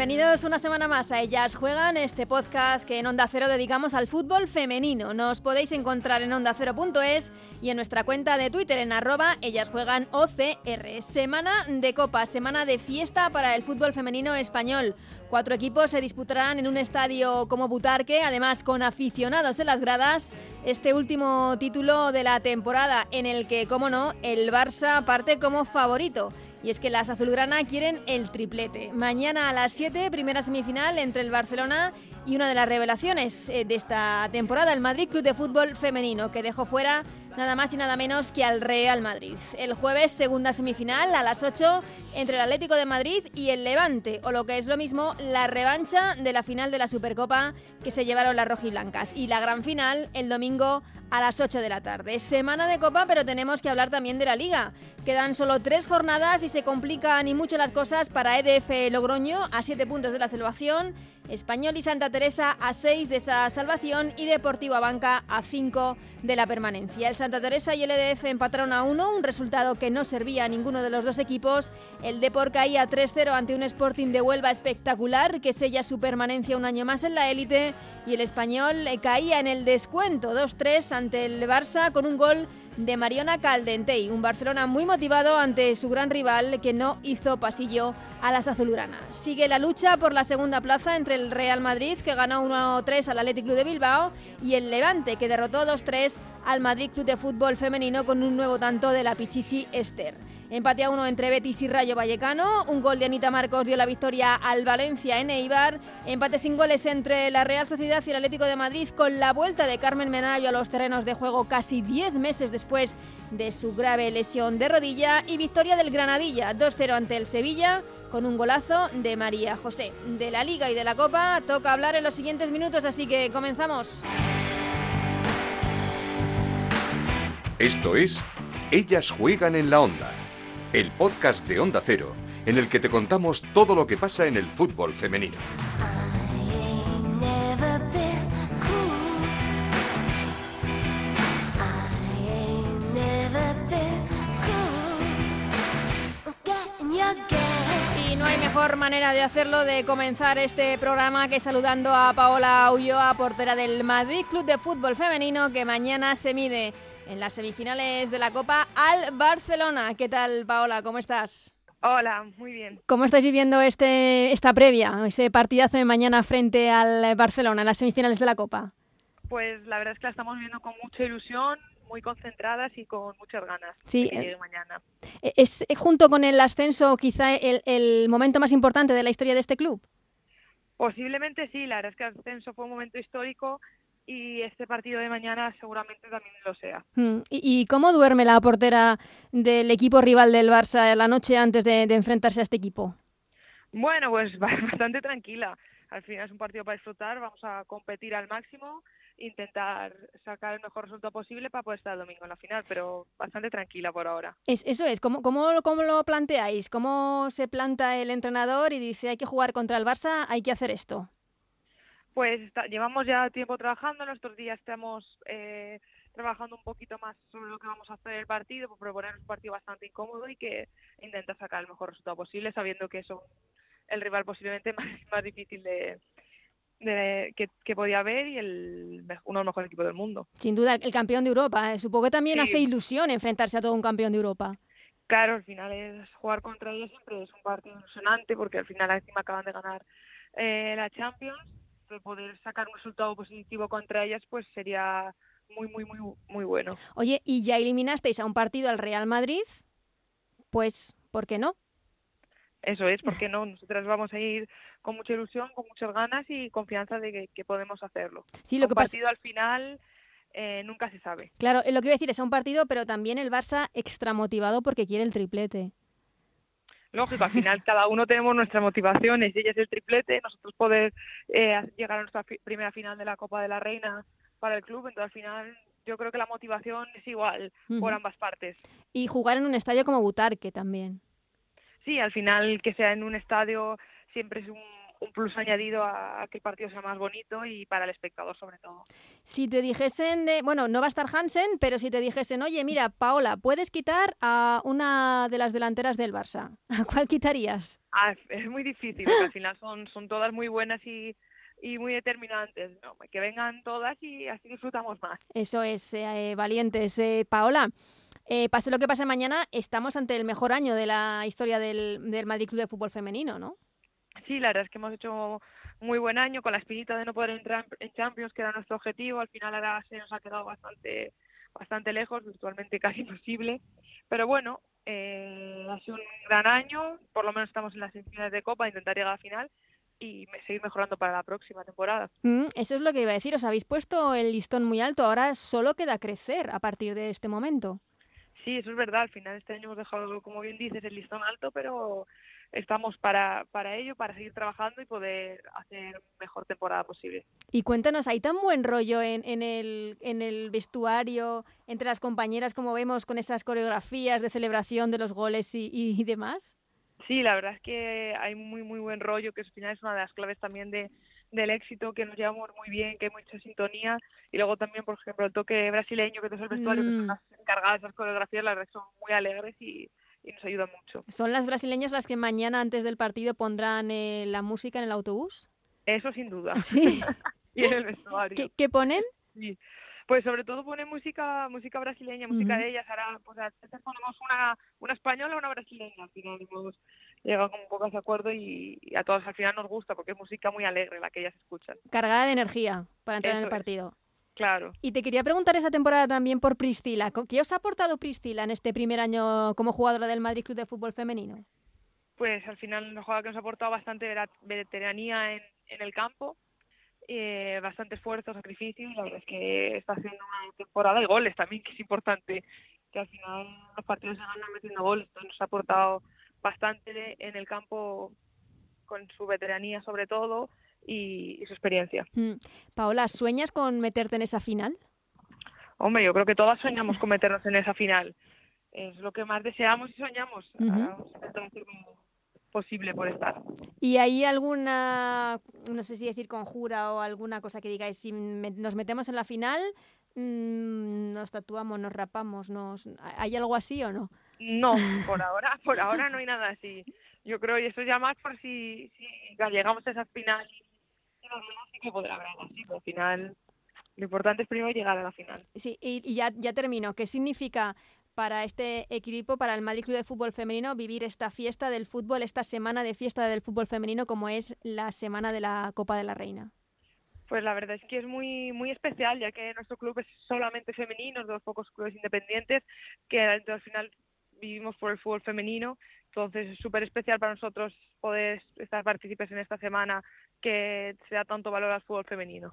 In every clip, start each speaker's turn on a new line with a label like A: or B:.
A: Bienvenidos una semana más a Ellas Juegan, este podcast que en Onda Cero dedicamos al fútbol femenino. Nos podéis encontrar en ondacero.es y en nuestra cuenta de Twitter en arroba Ellas Juegan OCR. Semana de Copa, semana de fiesta para el fútbol femenino español. Cuatro equipos se disputarán en un estadio como Butarque, además con aficionados en las gradas. Este último título de la temporada en el que, como no, el Barça parte como favorito. Y es que las azulgrana quieren el triplete. Mañana a las 7, primera semifinal entre el Barcelona y una de las revelaciones eh, de esta temporada, el Madrid Club de Fútbol Femenino, que dejó fuera nada más y nada menos que al Real Madrid. El jueves, segunda semifinal a las 8 entre el Atlético de Madrid y el Levante, o lo que es lo mismo, la revancha de la final de la Supercopa que se llevaron las rojiblancas. Y la gran final el domingo a las 8 de la tarde. Semana de Copa, pero tenemos que hablar también de la Liga. Quedan solo tres jornadas y se complican y mucho las cosas para EDF Logroño a 7 puntos de la salvación, Español y Santa Teresa a 6 de esa salvación y Deportivo Banca a 5 de la permanencia. El Santa Teresa y el EDF empataron a 1, un resultado que no servía a ninguno de los dos equipos. El Depor caía 3-0 ante un Sporting de Huelva espectacular que sella su permanencia un año más en la élite y el Español caía en el descuento 2-3 ante el Barça con un gol de Mariona Caldentey, un Barcelona muy motivado ante su gran rival que no hizo pasillo a las azulgranas. Sigue la lucha por la segunda plaza entre el Real Madrid, que ganó 1-3 al Athletic Club de Bilbao, y el Levante, que derrotó 2-3 al Madrid Club de Fútbol Femenino con un nuevo tanto de la Pichichi Esther. Empate a uno entre Betis y Rayo Vallecano. Un gol de Anita Marcos dio la victoria al Valencia en Eibar. Empate sin goles entre la Real Sociedad y el Atlético de Madrid con la vuelta de Carmen Menayo a los terrenos de juego casi 10 meses después de su grave lesión de rodilla. Y victoria del Granadilla 2-0 ante el Sevilla con un golazo de María José. De la Liga y de la Copa toca hablar en los siguientes minutos, así que comenzamos.
B: Esto es Ellas juegan en la onda, el podcast de Onda Cero en el que te contamos todo lo que pasa en el fútbol femenino.
A: Y no hay mejor manera de hacerlo de comenzar este programa que saludando a Paola Ulloa, portera del Madrid Club de Fútbol Femenino, que mañana se mide en las semifinales de la Copa al Barcelona. ¿Qué tal, Paola? ¿Cómo estás?
C: Hola, muy bien.
A: ¿Cómo estáis viviendo este, esta previa, este partidazo de mañana frente al Barcelona en las semifinales de la Copa?
C: Pues la verdad es que la estamos viviendo con mucha ilusión, muy concentradas y con muchas ganas
A: Sí,
C: de
A: eh,
C: mañana.
A: ¿Es eh, junto con el ascenso quizá el, el momento más importante de la historia de este club?
C: Posiblemente sí, la verdad es que el ascenso fue un momento histórico y este partido de mañana seguramente también lo sea.
A: Mm, ¿Y, y cómo duerme la portera del equipo rival del Barça la noche antes de, de enfrentarse a este equipo?
C: Bueno, pues bastante tranquila. Al final es un partido para disfrutar, vamos a competir al máximo, intentar sacar el mejor resultado posible para poder estar el domingo en la final, pero bastante tranquila por ahora.
A: Es, eso es, ¿cómo, cómo, ¿cómo lo planteáis? ¿Cómo se planta el entrenador y dice hay que jugar contra el Barça, hay que hacer esto?
C: Pues está- llevamos ya tiempo trabajando, en estos días estamos eh, trabajando un poquito más sobre lo que vamos a hacer el partido, por proponer un partido bastante incómodo y que intenta sacar el mejor resultado posible, sabiendo que es el rival posiblemente más, más difícil de, de- que, que podía haber y el, uno de los mejores equipos del mundo.
A: Sin duda, el campeón de Europa. eh, Supongo que también
C: Sí.
A: hace ilusión enfrentarse a todo un campeón de Europa.
C: Claro, al final es jugar contra ellos siempre es un partido ilusionante porque al final encima acaban de ganar eh, la Champions, poder sacar un resultado positivo contra ellas pues sería muy muy muy muy bueno.
A: Oye, ¿y ya eliminasteis a un partido al Real Madrid? Pues, ¿por qué no?
C: Eso es, porque no, nosotras vamos a ir con mucha ilusión, con muchas ganas y confianza de que, que podemos hacerlo.
A: Sí, lo
C: un
A: que pasa...
C: partido al final eh, nunca se sabe.
A: Claro, eh, lo que iba a decir es a un partido, pero también el Barça extra motivado porque quiere el triplete.
C: Lógico, al final cada uno tenemos nuestras motivaciones. Ella es el triplete, nosotros poder eh, llegar a nuestra fi- primera final de la Copa de la Reina para el club. Entonces, al final, yo creo que la motivación es igual por ambas partes.
A: Y jugar en un estadio como Butarque también.
C: Sí, al final que sea en un estadio siempre es un, un plus añadido a, que el partido sea más bonito y para el espectador sobre todo.
A: Si te dijesen, de, bueno, no va a estar Hansen, pero si te dijesen, oye, mira, Paola, puedes quitar a una de las delanteras del Barça, ¿a cuál quitarías?
C: Ah, es muy difícil, porque al final son, son todas muy buenas y, y muy determinantes. que vengan todas y así disfrutamos más.
A: Eso es, eh, valientes. Eh, Paola, eh, pase lo que pase mañana, estamos ante el mejor año de la historia del, del Madrid Club de Fútbol Femenino, ¿no?
C: Sí, la verdad es que hemos hecho muy buen año con la espinita de no poder entrar en Champions, que era nuestro objetivo. Al final ahora se nos ha quedado bastante bastante lejos, virtualmente casi imposible. Pero bueno, eh, ha sido un gran año, por lo menos estamos en las semifinales de Copa, intentar llegar a la final y seguir mejorando para la próxima temporada.
A: Mm, eso es lo que iba a decir, os habéis puesto el listón muy alto, ahora solo queda crecer a partir de este momento.
C: Sí, eso es verdad, al final este año hemos dejado, como bien dices, el listón alto, pero estamos para, para ello, para seguir trabajando y poder hacer mejor temporada posible.
A: Y cuéntanos, ¿hay tan buen rollo en, en, el, en el vestuario, entre las compañeras, como vemos con esas coreografías de celebración de los goles y, y demás?
C: Sí, la verdad es que hay muy, muy buen rollo, que al final es una de las claves también de, del éxito, que nos llevamos muy bien, que hay mucha sintonía. Y luego también, por ejemplo, el toque brasileño que es el vestuario, que son mm. las encargadas de esas coreografías, la verdad son muy alegres y, y nos ayuda mucho.
A: ¿Son las brasileñas las que mañana antes del partido pondrán eh, la música en el autobús?
C: Eso sin duda.
A: Sí.
C: y en el vestuario.
A: ¿Qué, ponen?
C: Sí. Pues sobre todo ponen música música brasileña, música de ellas. Ahora, pues a veces ponemos una, una española o una brasileña. Al final hemos llegado como un poco a ese acuerdo y, a todas al final nos gusta porque es música muy alegre la que ellas escuchan.
A: Cargada de energía para entrar en el partido.
C: Claro.
A: Y te quería preguntar esta temporada también por Priscila. ¿Qué os ha aportado Priscila en este primer año como jugadora del Madrid Club de Fútbol Femenino?
C: Pues al final una jugadora que nos ha aportado bastante veteranía en, en el campo, eh, bastante esfuerzo, sacrificio la verdad es que está haciendo una temporada de goles también, que es importante, que al final los partidos se ganan metiendo goles, entonces nos ha aportado bastante en el campo con su veteranía sobre todo y, su experiencia.
A: Mm. Paola, ¿sueñas con meterte en esa final?
C: Hombre, yo creo que todas soñamos con meternos en esa final. Es lo que más deseamos y soñamos. posible por estar.
A: ¿Y hay alguna, no sé si decir conjura o alguna cosa que digáis, si nos metemos en la final, mm, nos tatuamos, nos rapamos, nos ¿hay algo así o no?
C: No, por ahora, por ahora no hay nada así. Yo creo, y eso ya más por si, si llegamos a esa final que podrá haber así, pero al final lo importante es primero llegar a la final.
A: Sí, y, ya, ya termino. ¿Qué significa para este equipo, para el Madrid Club de Fútbol Femenino, vivir esta fiesta del fútbol, esta semana de fiesta del fútbol femenino como es la semana de la Copa de la Reina?
C: Pues la verdad es que es muy muy especial, ya que nuestro club es solamente femenino, es de los pocos clubes independientes que al final vivimos por el fútbol femenino. Entonces es súper especial para nosotros poder estar partícipes en esta semana que se da tanto valor al fútbol femenino.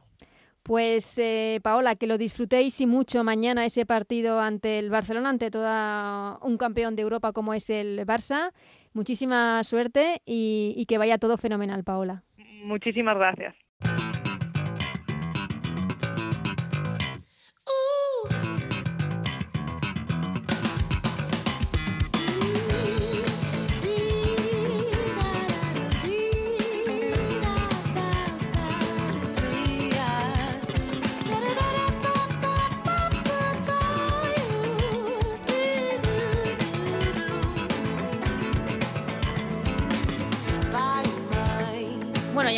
A: Pues eh, Paola, que lo disfrutéis y mucho mañana ese partido ante el Barcelona, ante todo un campeón de Europa como es el Barça. Muchísima suerte y, y que vaya todo fenomenal, Paola.
C: Muchísimas gracias.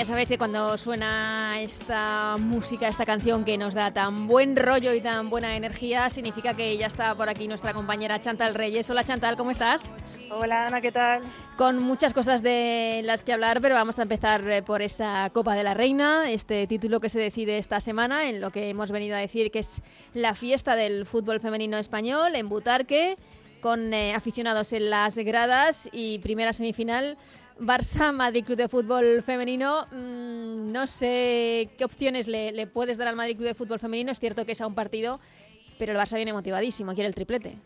A: Sabéis que cuando suena esta música, esta canción que nos da tan buen rollo y tan buena energía, significa que ya está por aquí nuestra compañera Chantal Reyes. Hola Chantal, ¿cómo estás?
D: Hola Ana, ¿qué tal?
A: Con muchas cosas de las que hablar, pero vamos a empezar eh, por esa Copa de la Reina, este título que se decide esta semana, en lo que hemos venido a decir que es la fiesta del fútbol femenino español en Butarque, con eh, aficionados en las gradas y primera semifinal Barça Madrid Club de Fútbol Femenino. Mm, no sé qué opciones le, puedes dar al Madrid Club de Fútbol Femenino. Es cierto que es a un partido, pero el Barça viene motivadísimo, quiere el triplete.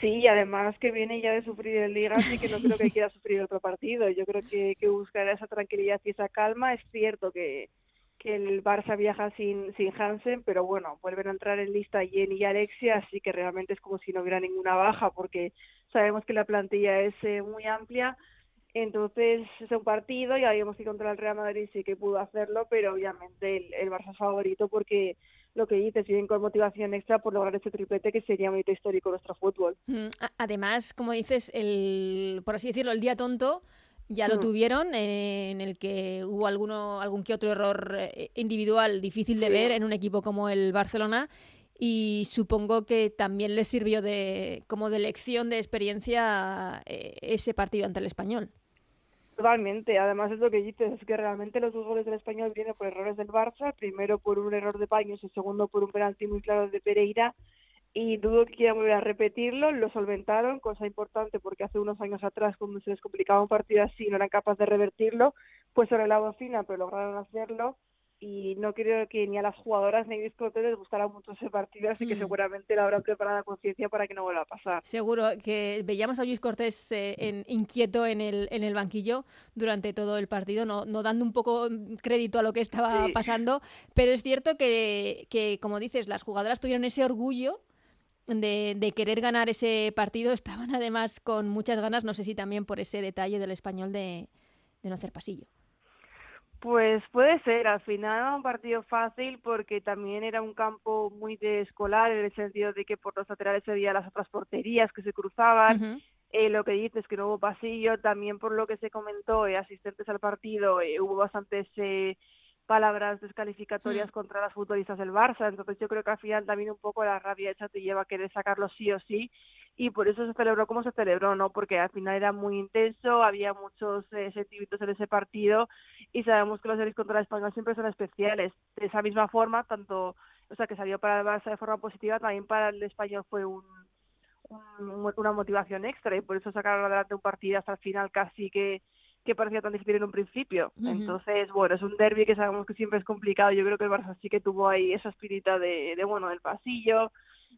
D: Sí, además que viene ya de sufrir el Liga, así que no creo que quiera sufrir otro partido. Yo creo que, que buscará esa tranquilidad y esa calma. Es cierto que, que el Barça viaja sin, sin Hansen, pero bueno, vuelven a entrar en lista Jenny y Alexia, así que realmente es como si no hubiera ninguna baja, porque sabemos que la plantilla es eh, muy amplia Entonces es un partido, ya habíamos que contra el Real Madrid sí que pudo hacerlo, pero obviamente el, el Barça es favorito porque lo que dices, vienen con motivación extra por lograr este triplete que sería hito histórico nuestro fútbol.
A: Mm, además, como dices, el, por así decirlo, el día tonto ya lo mm. tuvieron, eh, en el que hubo alguno, algún que otro error eh, individual difícil de ver en un equipo como el Barcelona y supongo que también les sirvió de como de lección de experiencia eh, ese partido ante el español.
D: Totalmente, además es lo que dices, es que realmente los dos goles del español vienen por errores del Barça, primero por un error de Paños y segundo por un penalti muy claro de Pereira. Y dudo que quieran volver a repetirlo, lo solventaron, cosa importante porque hace unos años atrás cuando se les complicaba un partido así no eran capaces de revertirlo, pues sobre la bocina pero lograron hacerlo y no creo que ni a las jugadoras ni a Luis les gustara mucho ese partido, así que mm. seguramente la habrán preparado a conciencia para que no vuelva a pasar.
A: Seguro que veíamos a Luis Cortés eh, en, inquieto en el, en el banquillo durante todo el partido, no, no dando un poco crédito a lo que estaba pasando, pero es cierto que, que, como dices, las jugadoras tuvieron ese orgullo de, de, querer ganar ese partido, estaban además con muchas ganas, no sé si también por ese detalle del español de, de no hacer pasillo.
D: Pues puede ser, al final era un partido fácil porque también era un campo muy de escolar en el sentido de que por los laterales había las otras porterías que se cruzaban. eh, lo que dices que no hubo pasillo, también por lo que se comentó, eh, asistentes al partido, eh, hubo bastantes eh, palabras descalificatorias contra las futbolistas del Barça, entonces yo creo que al final también un poco la rabia hecha te lleva a querer sacarlo sí o sí. Y por eso se celebró como se celebró, ¿no? Porque al final era muy intenso, había muchos eh, sentimientos en ese partido y sabemos que los series contra el español siempre son especiales. De esa misma forma, tanto, o sea, que salió para el Barça de forma positiva, también para el español fue un, una motivación extra y por eso sacaron adelante un partido hasta el final casi que que parecía tan difícil en un principio. Entonces, bueno, es un derby que sabemos que siempre es complicado. Yo creo que el Barça sí que tuvo ahí esa espirita de, de bueno, del pasillo,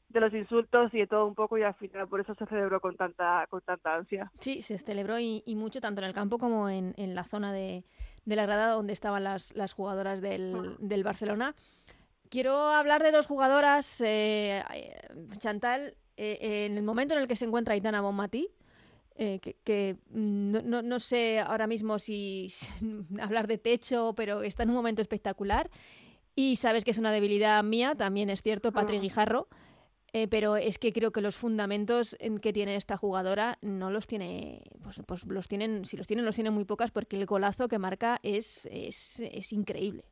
D: de los insultos y de todo un poco y al final por eso se celebró con tanta con tanta ansia.
A: Sí, se celebró y, mucho tanto en el campo como en, en la zona de, de, la grada donde estaban las, las jugadoras del, del Barcelona. Quiero hablar de dos jugadoras, eh, Chantal, eh, en el momento en el que se encuentra Aitana Bonmatí, eh, que, no, no, no, sé ahora mismo si hablar de techo, pero está en un momento espectacular. Y sabes que es una debilidad mía, también es cierto, Patrick ah. Guijarro. Eh, pero es que creo que los fundamentos que tiene esta jugadora no los tiene, pues, pues, los tienen, si los tienen, los tienen muy pocas porque el golazo que marca es, es, es increíble.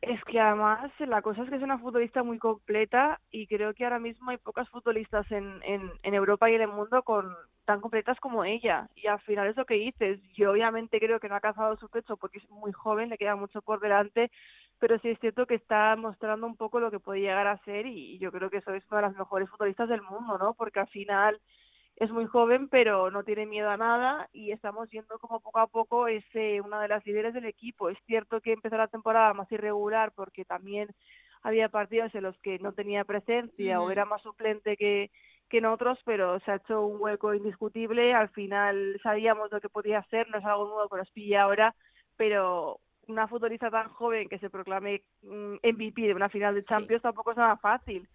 D: Es que además la cosa es que es una futbolista muy completa y creo que ahora mismo hay pocas futbolistas en, en, en Europa y en el mundo con tan completas como ella. Y al final es lo que dices. Yo obviamente creo que no ha cazado su pecho porque es muy joven, le queda mucho por delante, pero sí es cierto que está mostrando un poco lo que puede llegar a ser y yo creo que eso es una de las mejores futbolistas del mundo, ¿no? Porque al final es muy joven pero no tiene miedo a nada y estamos viendo como poco a poco es eh, una de las líderes del equipo. Es cierto que empezó la temporada más irregular porque también había partidos en los que no tenía presencia o era más suplente que, que en otros, pero se ha hecho un hueco indiscutible. Al final sabíamos lo que podía ser, no es algo nuevo que nos pilla ahora, pero una futbolista tan joven que se proclame mm, MVP de una final de Champions tampoco es nada fácil.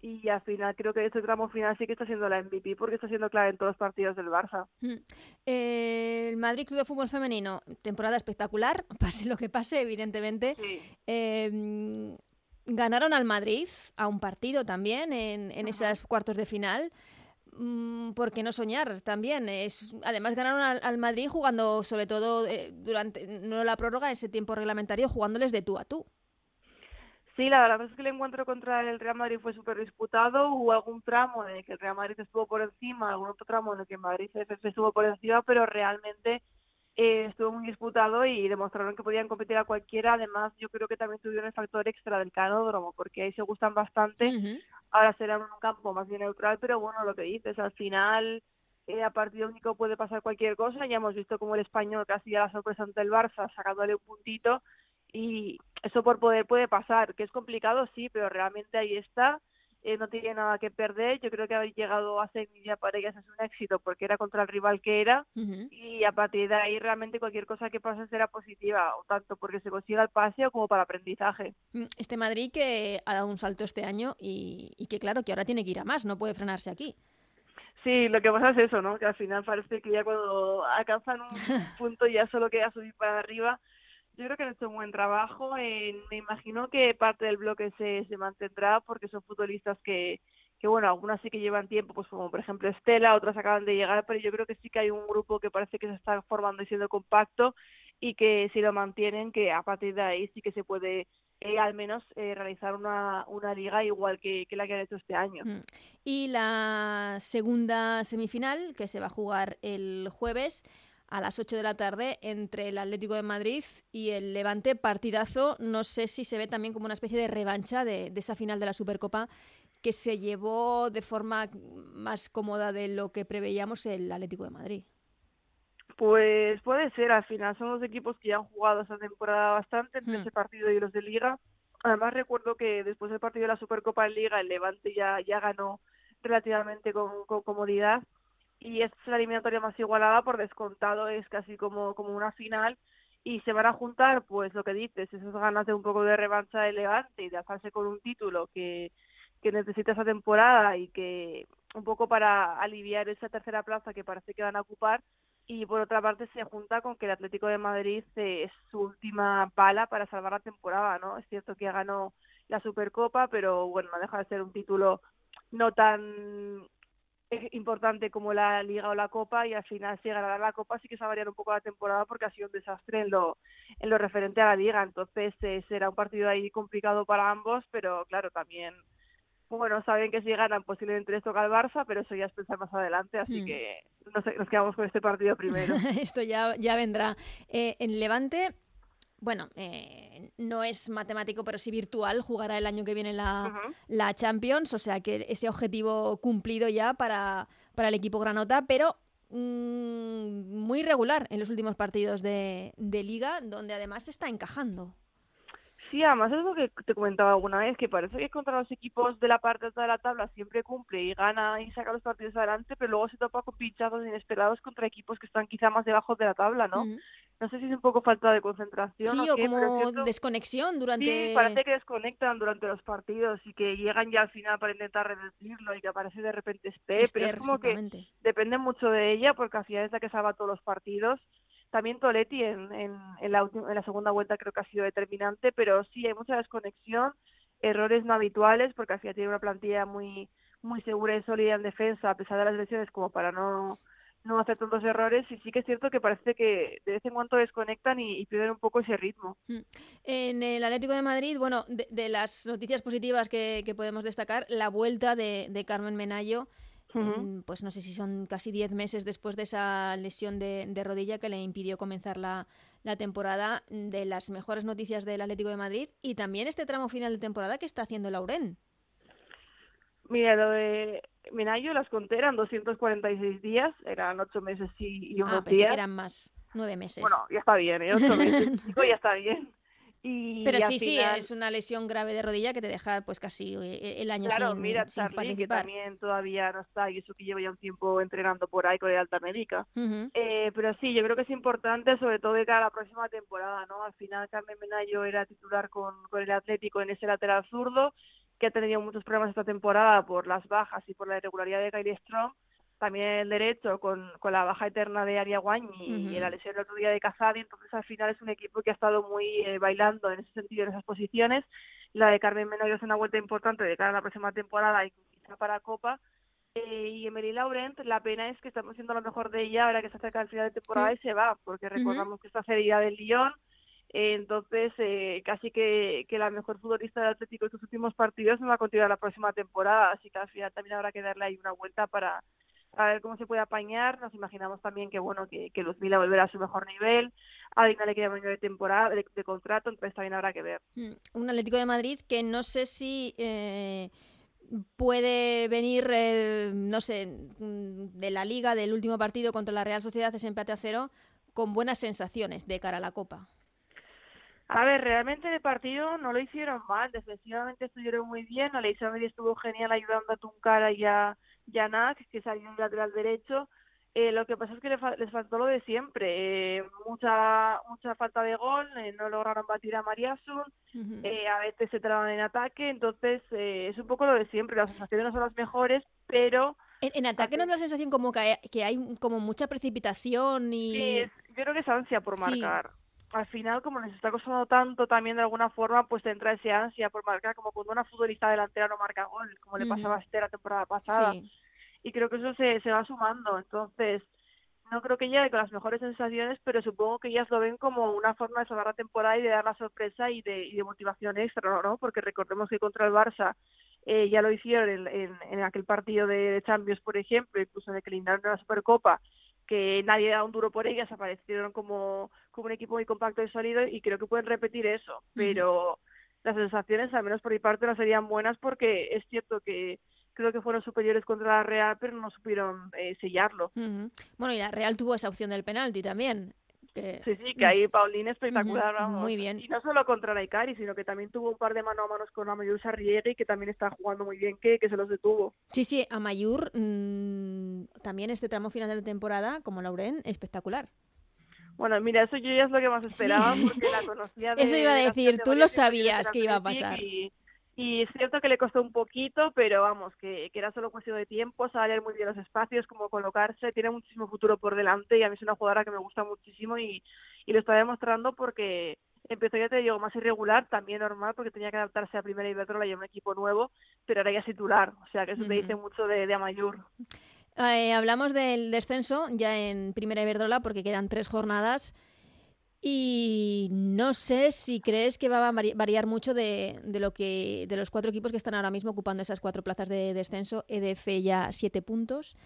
D: Y al final creo que este tramo final sí que está siendo la MVP porque está siendo clave en todos los partidos del Barça.
A: Mm. el Madrid Club de Fútbol Femenino, temporada espectacular, pase lo que pase, evidentemente. Em, ganaron al Madrid a un partido también en, en esos cuartos de final. Mm, ¿por qué no soñar también? Es, además ganaron al, Madrid jugando sobre todo eh, durante no la prórroga, ese tiempo reglamentario, jugándoles de tú a tú.
D: Sí, la verdad es que el encuentro contra el Real Madrid fue súper disputado. Hubo algún tramo en el que el Real Madrid estuvo por encima, algún otro tramo en el que Madrid estuvo por encima, pero realmente eh, estuvo muy disputado y demostraron que podían competir a cualquiera. Además, yo creo que también tuvieron el factor extra del canódromo, porque ahí se gustan bastante. Ahora será un campo más bien neutral, pero bueno, lo que dices, al final eh, a partido único puede pasar cualquier cosa. Ya hemos visto como el español casi a la sorpresa ante el Barça, sacándole un puntito, y eso por poder puede pasar, que es complicado, sí, pero realmente ahí está eh, no tiene nada que perder. Yo creo que haber llegado a Sevilla para ellas es un éxito porque era contra el rival que era y a partir de ahí realmente cualquier cosa que pase será positiva, o tanto porque se consiga el paseo como para aprendizaje.
A: Mm, este Madrid que ha dado un salto este año y, y que claro que ahora tiene que ir a más, no puede frenarse aquí.
D: Sí, lo que pasa es eso, ¿no? Que al final parece que ya cuando alcanzan un punto ya solo queda subir para arriba. Yo creo que han hecho un buen trabajo. me imagino que parte del bloque se, se mantendrá porque son futbolistas que, que, bueno, algunas sí que llevan tiempo, pues como por ejemplo Estela, otras acaban de llegar, pero yo creo que sí que hay un grupo que parece que se está formando y siendo compacto y que si lo mantienen, que a partir de ahí sí que se puede eh, al menos eh, realizar una, una, liga igual que, que, la que han hecho este año. Mm.
A: Y la segunda semifinal, que se va a jugar el jueves a las 8 de la tarde entre el Atlético de Madrid y el Levante, partidazo. No sé si se ve también como una especie de revancha de, de esa final de la Supercopa que se llevó de forma más cómoda de lo que preveíamos el Atlético de Madrid.
D: Pues puede ser, al final son dos equipos que ya han jugado esta temporada bastante entre hmm. ese partido y los de Liga. Además recuerdo que después del partido de la Supercopa en Liga el Levante ya, ya ganó relativamente con, comodidad y es la eliminatoria más igualada por descontado, es casi como, como una final y se van a juntar pues lo que dices, esas ganas de un poco de revancha de Levante y de hacerse con un título que, que necesita esa temporada y que un poco para aliviar esa tercera plaza que parece que van a ocupar y por otra parte se junta con que el Atlético de Madrid es su última bala para salvar la temporada, ¿no? Es cierto que ganó la Supercopa, pero bueno, no deja de ser un título no tan importante como la Liga o la Copa y al final si ganará la Copa sí que se va a variar un poco la temporada porque ha sido un desastre en lo, en lo referente a la Liga, entonces eh, será un partido ahí complicado para ambos, pero claro, también bueno, saben que si ganan posiblemente les toca al Barça, pero eso ya es pensar más adelante, así mm. que nos, quedamos con este partido primero.
A: Esto ya, ya vendrá. Eh, en Levante, bueno, eh, no es matemático, pero sí virtual, jugará el año que viene la, la Champions, o sea que ese objetivo cumplido ya para, para el equipo granota, pero mm, muy regular en los últimos partidos de, de liga, donde además se está encajando.
D: Sí, además es lo que te comentaba alguna vez, que parece que contra los equipos de la parte alta de la tabla siempre cumple y gana y saca los partidos adelante, pero luego se topa con pinchazos inesperados contra equipos que están quizá más debajo de la tabla, ¿no? No sé si es un poco falta de concentración.
A: Sí, o, como desconexión durante...
D: Sí, parece que desconectan durante los partidos y que llegan ya al final para intentar revertirlo y que aparece de repente Esté, pero es como que depende mucho de ella porque al final es la que salva todos los partidos también Toletti en, en, en, la en la segunda vuelta creo que ha sido determinante, pero sí hay mucha desconexión, errores no habituales, porque al final tiene una plantilla muy muy segura y sólida en defensa, a pesar de las lesiones, como para no, no hacer tantos errores. Y sí que es cierto que parece que de vez en cuando desconectan y, pierden un poco ese ritmo. Mm.
A: En el Atlético de Madrid, bueno, de, las noticias positivas que, que, podemos destacar, la vuelta de, de Carmen Menayo pues no sé si son casi 10 meses después de esa lesión de, rodilla que le impidió comenzar la, temporada, de las mejores noticias del Atlético de Madrid y también este tramo final de temporada que está haciendo Lauren.
D: Mira, lo de Menayo las conté, eran 246 días, eran 8 meses y, y unos ah, días.
A: Que eran más, 9 meses.
D: Bueno, ya está bien, ¿eh? 8 meses, ya está bien.
A: Pero sí, sí, es una lesión grave de rodilla que te deja pues casi eh, el año
D: claro,
A: sin,
D: mira, Charlie, que también todavía no está y eso que lleva ya un tiempo entrenando por ahí con el alta médica. eh, pero sí, yo creo que es importante sobre todo de cara a la próxima temporada, ¿no? Al final Carmen Menayo era titular con, con el Atlético en ese lateral zurdo que ha tenido muchos problemas esta temporada por las bajas y por la irregularidad de Kylie Strong también el derecho con, con la baja eterna de Ariaguañ y, la lesión el otro día de Casadi, entonces al final es un equipo que ha estado muy eh, bailando en ese sentido, en esas posiciones. La de Carmen Menoyo es una vuelta importante de cara a la próxima temporada y quizá para Copa. Eh, y Emily Laurent, la pena es que estamos haciendo lo mejor de ella ahora que se acerca el final de temporada y se va, porque recordamos que está cedida del Lyon, entonces eh, casi que, que, la mejor futbolista del Atlético en sus últimos partidos no va a continuar la próxima temporada, así que al final también habrá que darle ahí una vuelta para, a ver cómo se puede apañar. Nos imaginamos también que bueno que, que Luzmila volverá a su mejor nivel. A Dina le queda un año de temporada, de, contrato, entonces también habrá que ver.
A: Mm, un Atlético de Madrid que no sé si eh, puede venir, eh, no sé, mm, de la Liga, del último partido contra la Real Sociedad, ese empate a cero, con buenas sensaciones de cara a la Copa.
D: A ver, realmente de partido no lo hicieron mal, defensivamente estuvieron muy bien, Alexander estuvo genial ayudando a Tuncara y a, Yanak, que salió en lateral derecho. Eh, lo que pasa es que les, faltó lo de siempre, eh, mucha mucha falta de gol, eh, no lograron batir a Mariasun, a veces se traban en ataque, entonces es un poco lo de siempre, las sensaciones no son las mejores, pero
A: En, ataque nos da la sensación como que hay, que hay como mucha precipitación y...
D: Sí, yo creo que es ansia por marcar. Al final, como les está costando tanto también de alguna forma, pues te entra ese ansia por marcar, como cuando una futbolista delantera no marca gol, como le pasaba a Esther la temporada pasada. Y creo que eso se, se va sumando. Entonces, no creo que llegue con las mejores sensaciones, pero supongo que ellas lo ven como una forma de salvar la temporada y de dar la sorpresa y de, y de motivación extra, ¿no? Porque recordemos que contra el Barça eh, ya lo hicieron en, en, aquel partido de, Champions, por ejemplo, incluso de que lindaron la Supercopa, que nadie da un duro por ellas, aparecieron como, como un equipo muy compacto y sólido y creo que pueden repetir eso, pero las sensaciones, al menos por mi parte, no serían buenas porque es cierto que creo que fueron superiores contra la Real, pero no supieron eh, sellarlo.
A: Bueno, y la Real tuvo esa opción del penalti también.
D: Sí, sí, que ahí Paulín espectacular, vamos.
A: Muy bien.
D: Y no solo contra Naikari, sino que también tuvo un par de mano a manos con Amayur Sarriegui, que también está jugando muy bien, que, que se los detuvo.
A: Sí, sí, Amayur mmm, también este tramo final de la temporada, como Lauren, espectacular.
D: Bueno, mira, eso yo ya es lo que más esperaba, porque la conocía de,
A: Eso iba a decir, tú lo sabías que iba a pasar.
D: Y es cierto que le costó un poquito, pero vamos, que, que era solo cuestión de tiempo, saber muy bien los espacios, cómo colocarse, tiene muchísimo futuro por delante y a mí es una jugadora que me gusta muchísimo y, y lo está demostrando porque empezó ya te digo más irregular, también normal porque tenía que adaptarse a primera y la y a un equipo nuevo, pero ahora ya es titular, o sea que eso te dice mucho de, de Amayur.
A: Eh, hablamos del descenso ya en Primera Iberdrola porque quedan tres jornadas. Y no sé si crees que va a variar mucho de, de, lo que de los cuatro equipos que están ahora mismo ocupando esas cuatro plazas de descenso. EDF ya siete puntos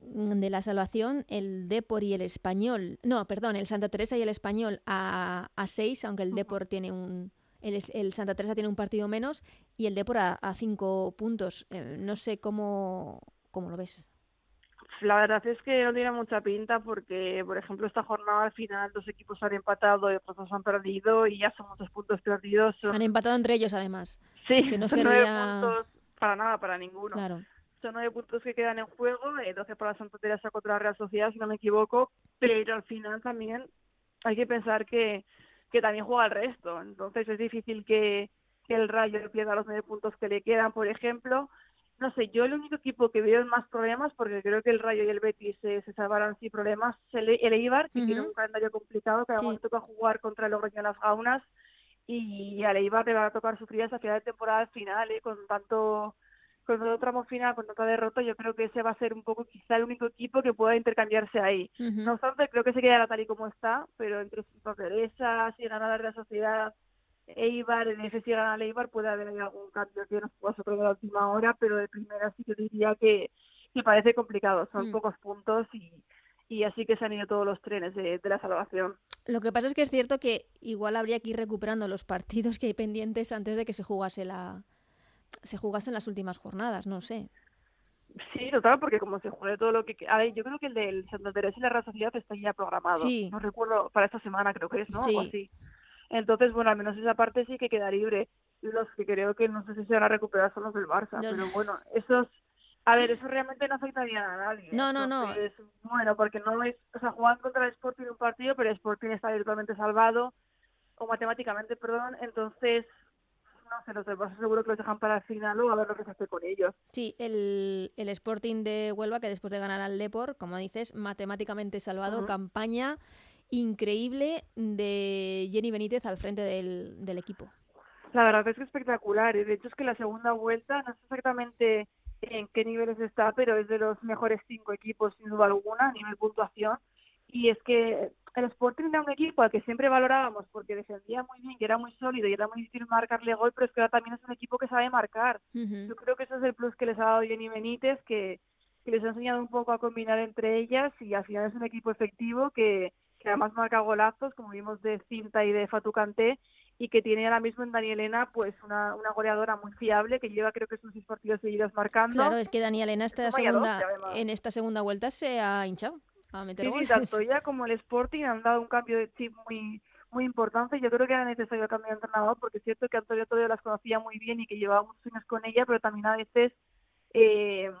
A: mm, de la salvación, el Depor y el Español, no, perdón, el Santa Teresa y el Español a, a seis, aunque el Depor tiene un, el, el, Santa Teresa tiene un partido menos y el Depor a, a cinco puntos. Eh, no sé cómo, cómo lo ves.
D: La verdad es que no tiene mucha pinta porque, por ejemplo, esta jornada al final dos equipos han empatado y otros dos han perdido y ya son muchos puntos perdidos.
A: Han empatado entre ellos además.
D: Sí,
A: que no
D: son nueve puntos para nada, para ninguno.
A: Claro.
D: Son nueve puntos que quedan en juego, eh, 12 para Santa Teresa contra la Real Sociedad, si no me equivoco, pero al final también hay que pensar que, que también juega el resto. Entonces es difícil que, que el Rayo pierda los nueve puntos que le quedan, por ejemplo no sé, yo el único equipo que veo más problemas, porque creo que el Rayo y el Betis se, se salvarán sin problemas, el, el Eibar, que tiene un calendario complicado, que además toca jugar contra el Logroño en las Gaunas, y al Eibar le va a tocar sufrir esa final de temporada final, ¿eh? con tanto con todo tramo final, con tanta derrota, yo creo que ese va a ser un poco quizá el único equipo que pueda intercambiarse ahí. No obstante, creo que se quedará tal y como está, pero entre Teresa, si gana la Sociedad, Eibar, en ese si gana Eibar puede haber algún cambio que nos pueda sorprender a la última hora, pero de primera sí que diría que, que parece complicado, son mm. pocos puntos y, y así que se han ido todos los trenes de, de, la salvación.
A: Lo que pasa es que es cierto que igual habría que ir recuperando los partidos que hay pendientes antes de que se jugase la se jugasen las últimas jornadas, no sé.
D: Sí, total, porque como se juegue todo lo que... A ver, yo creo que el del Santa Teresa y la Real Sociedad está ya programado.
A: Sí.
D: No recuerdo, para esta semana creo que es, ¿no?
A: Sí.
D: Algo así. Entonces, bueno, al menos esa parte sí que queda libre. Los que creo que no sé si se van a recuperar son los del Barça, pero bueno, esos... A ver, eso realmente no afectaría a nadie.
A: No, no, no.
D: Bueno, porque no es... O sea, juegan contra el Sporting un partido, pero el Sporting está virtualmente salvado, o matemáticamente, perdón, entonces no sé, los del Barça seguro que los dejan para el final o a ver lo que se hace con ellos.
A: Sí, el, el Sporting de Huelva, que después de ganar al Depor, como dices, matemáticamente salvado, campaña increíble de Jenny Benítez al frente del, del equipo.
D: La verdad es que espectacular. Y de hecho es que la segunda vuelta, no sé exactamente en qué niveles está, pero es de los mejores cinco equipos sin duda alguna a nivel puntuación. Y es que el Sporting era un equipo al que siempre valorábamos porque defendía muy bien, que era muy sólido y era muy difícil marcarle gol, pero es que ahora también es un equipo que sabe marcar. Yo creo que eso es el plus que les ha dado Jenny Benítez, que, que les ha enseñado un poco a combinar entre ellas y al final es un equipo efectivo que, que además marca golazos, como vimos de Cinta y de Fatucante, y que tiene ahora mismo en Danielena pues una, una goleadora muy fiable que lleva creo que son seis partidos seguidos marcando.
A: Claro, es que Danielena esta segunda, en esta segunda vuelta se ha hinchado a meter
D: sí,
A: goles.
D: Sí, tanto ella como el Sporting han dado un cambio de chip muy muy importante. Yo creo que era necesario el cambio de entrenador porque es cierto que Antonio todavía las conocía muy bien y que llevaba muchos años con ella, pero también a veces eh,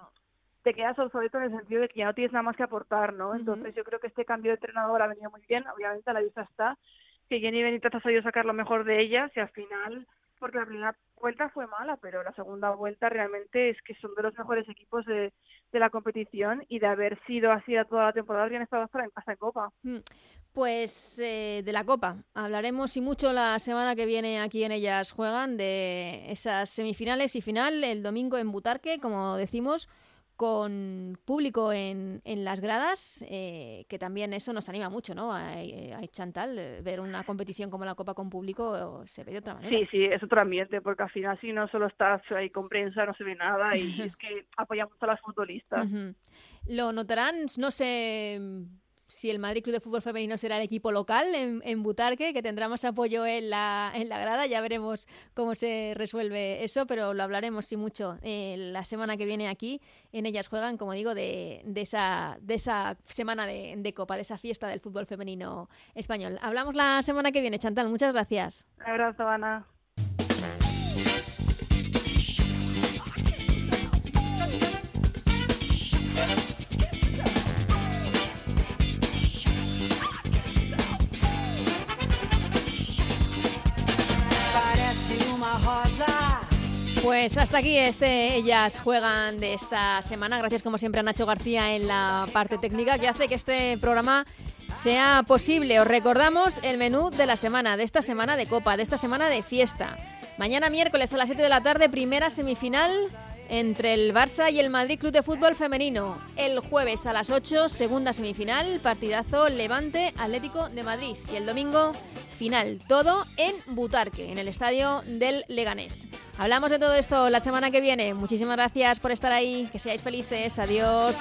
D: te quedas obsoleto en el sentido de que ya no tienes nada más que aportar, ¿no? Entonces yo creo que este cambio de entrenador ha venido muy bien, obviamente a la vista está que Jenny Benítez ha sabido sacar lo mejor de ellas y al final, porque la primera vuelta fue mala, pero la segunda vuelta realmente es que son de los mejores equipos de, de la competición y de haber sido así a toda la temporada habrían estado hasta en, hasta Copa.
A: Mm. Pues eh, de la Copa. Hablaremos y mucho la semana que viene aquí en Ellas Juegan de esas semifinales y final el domingo en Butarque, como decimos con público en, en las gradas, eh, que también eso nos anima mucho, ¿no? A, a Chantal, eh, ver una competición como la Copa con público se ve de otra manera.
D: Sí, sí, es otro ambiente, porque al final si no solo estás ahí con prensa no se ve nada y es que apoyamos a las futbolistas.
A: Uh -huh. Lo notarán, no sé si el Madrid Club de Fútbol Femenino será el equipo local en, Butarque, que tendrá más apoyo en la, en la grada. Ya veremos cómo se resuelve eso, pero lo hablaremos sí mucho eh, la semana que viene aquí. En ellas juegan, como digo, de, de esa, de esa semana de, de, Copa, de esa fiesta del fútbol femenino español. Hablamos la semana que viene, Chantal. Muchas gracias.
D: Un abrazo, Ana.
A: Pues hasta aquí este Ellas Juegan de esta semana. Gracias como siempre a Nacho García en la parte técnica que hace que este programa sea posible. Os recordamos el menú de la semana, de esta semana de Copa, de esta semana de fiesta. Mañana miércoles a las 7 de la tarde, primera semifinal entre el Barça y el Madrid Club de Fútbol Femenino. El jueves a las 8, segunda semifinal, partidazo Levante Atlético de Madrid. Y el domingo, final. Todo en Butarque, en el estadio del Leganés. Hablamos de todo esto la semana que viene. Muchísimas gracias por estar ahí. Que seáis felices. Adiós.